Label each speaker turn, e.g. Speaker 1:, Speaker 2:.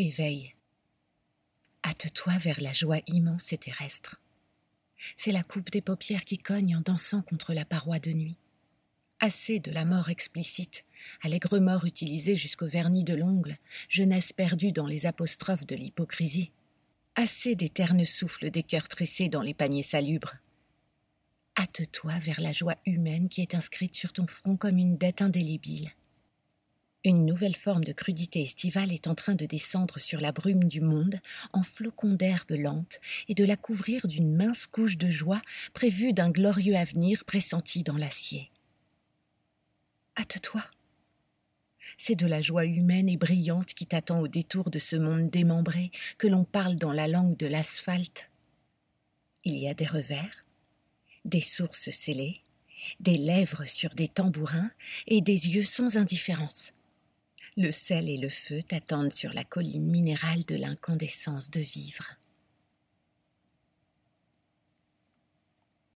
Speaker 1: éveille. Hâte-toi vers la joie immense et terrestre. C'est la coupe des paupières qui cogne en dansant contre la paroi de nuit. Assez de la mort explicite, allègre mort utilisée jusqu'au vernis de l'ongle, jeunesse perdue dans les apostrophes de l'hypocrisie. Assez des ternes souffles des cœurs tressés dans les paniers salubres. Hâte-toi vers la joie humaine qui est inscrite sur ton front comme une dette indélébile. Une nouvelle forme de crudité estivale est en train de descendre sur la brume du monde en flocons d'herbe lente et de la couvrir d'une mince couche de joie prévue d'un glorieux avenir pressenti dans l'acier. Hâte-toi. C'est de la joie humaine et brillante qui t'attend au détour de ce monde démembré que l'on parle dans la langue de l'asphalte. Il y a des revers, des sources scellées, des lèvres sur des tambourins et des yeux sans indifférence. Le sel et le feu t'attendent sur la colline minérale de l'incandescence de vivre.